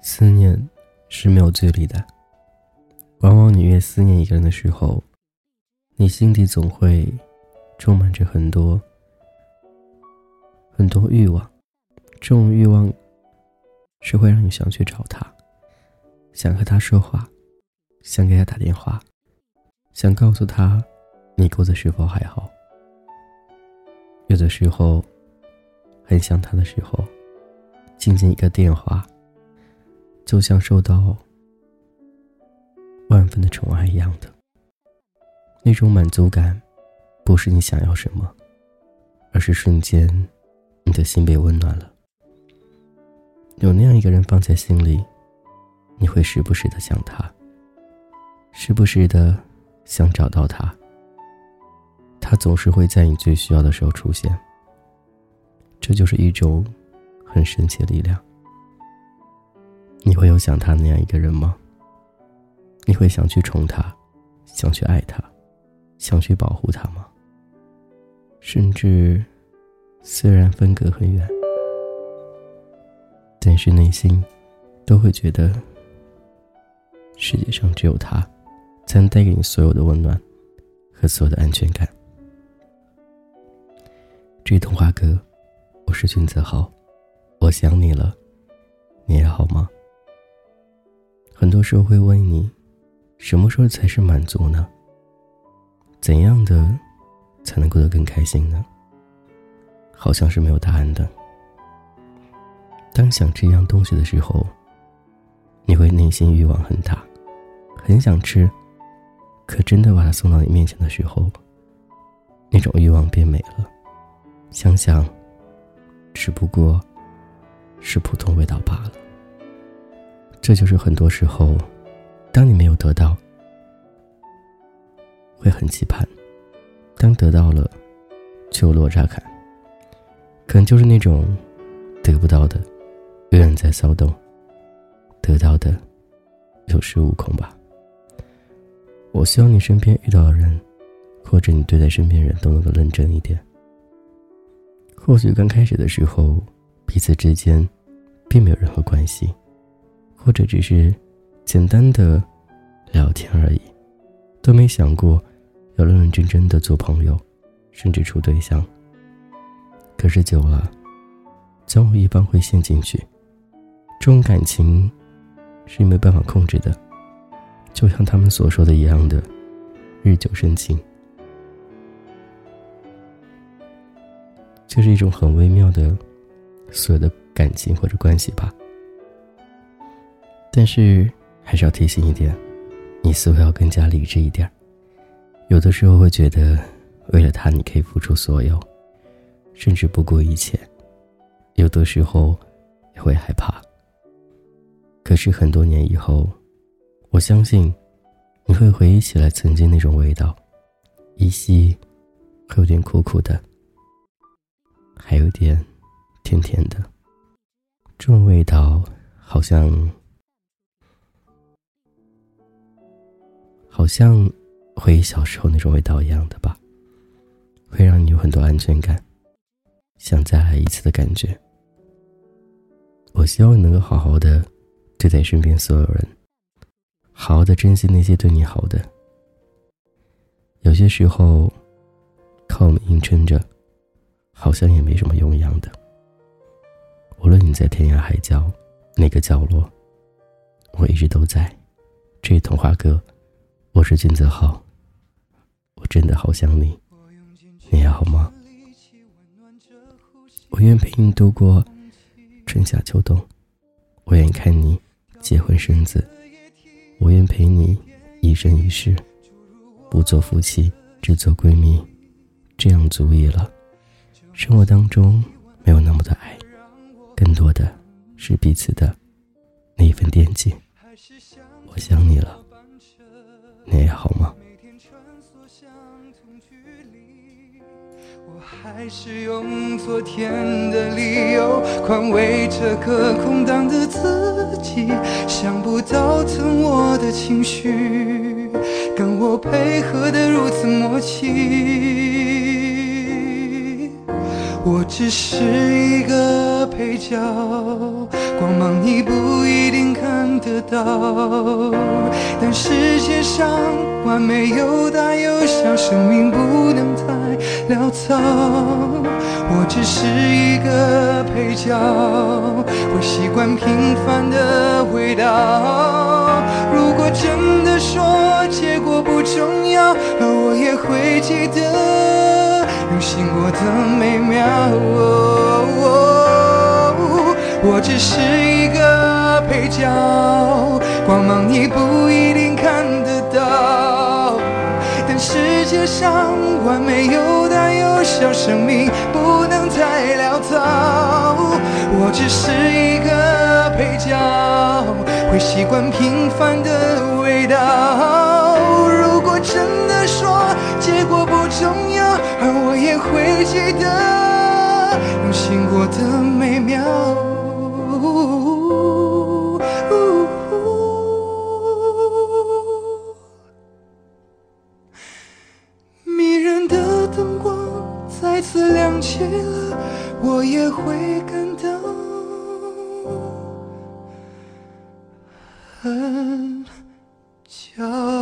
思念是没有距离的。往往你越思念一个人的时候，你心底总会充满着很多很多欲望。这种欲望是会让你想去找他，想和他说话，想给他打电话，想告诉他你过得是否还好。有的时候很想他的时候，仅仅一个电话，就像收到万分的宠爱一样的那种满足感，不是你想要什么，而是瞬间你的心被温暖了。有那样一个人放在心里，你会时不时的想他，时不时的想找到他。他总是会在你最需要的时候出现。这就是一种很神奇的力量。你会有想他那样一个人吗？你会想去宠他，想去爱他，想去保护他吗？甚至，虽然分隔很远。但是内心，都会觉得，世界上只有他，才能带给你所有的温暖，和所有的安全感。这童话哥，我是君子豪，我想你了，你还好吗？很多时候会问你，什么时候才是满足呢？怎样的，才能过得更开心呢？好像是没有答案的。当想吃一样东西的时候，你会内心欲望很大，很想吃。可真的把它送到你面前的时候，那种欲望变没了。想想，只不过是普通味道罢了。这就是很多时候，当你没有得到，会很期盼；当得到了，就落差感。可能就是那种得不到的。永远在骚动，得到的有恃无恐吧。我希望你身边遇到的人，或者你对待身边人都能够认真一点。或许刚开始的时候，彼此之间并没有任何关系，或者只是简单的聊天而已，都没想过要认认真真的做朋友，甚至处对象。可是久了，总有一方会陷进去。这种感情是没办法控制的，就像他们所说的一样的，日久生情，就是一种很微妙的所有的感情或者关系吧。但是还是要提醒一点，你似乎要更加理智一点。有的时候会觉得，为了他你可以付出所有，甚至不顾一切；有的时候也会害怕。可是很多年以后，我相信你会回忆起来曾经那种味道，依稀会有点苦苦的，还有点甜甜的。这种味道好像，好像回忆小时候那种味道一样的吧，会让你有很多安全感，想再来一次的感觉。我希望你能够好好的。对待身边所有人，好好的珍惜那些对你好的。有些时候，靠我们硬撑着，好像也没什么用一样的。无论你在天涯海角哪个角落，我一直都在。这童话哥，我是金泽浩，我真的好想你，你还好吗？我愿陪你度过春夏秋冬，我愿看你。结婚生子，我愿陪你一生一世，不做夫妻，只做闺蜜，这样足矣了。生活当中没有那么的爱，更多的是彼此的那一份惦记。我想你了，你还好吗？还是用昨天的理由宽慰这个空荡的自己，想不到疼我的情绪跟我配合的如此默契。我只是一个配角，光芒你不一定看得到。但世界上完美有大有小，生命不能太潦草。我只是一个配角，会习惯平凡的味道。如果真的说结果不重要，而我也会记得。用心过的美妙，我只是一个配角，光芒你不一定看得到。但世界上完美有大有小，生命不能太潦草。我只是一个配角，会习惯平凡的味道。如果真的重要。而我也会记得用心过的美妙，迷人的灯光再次亮起了，我也会感到很骄傲。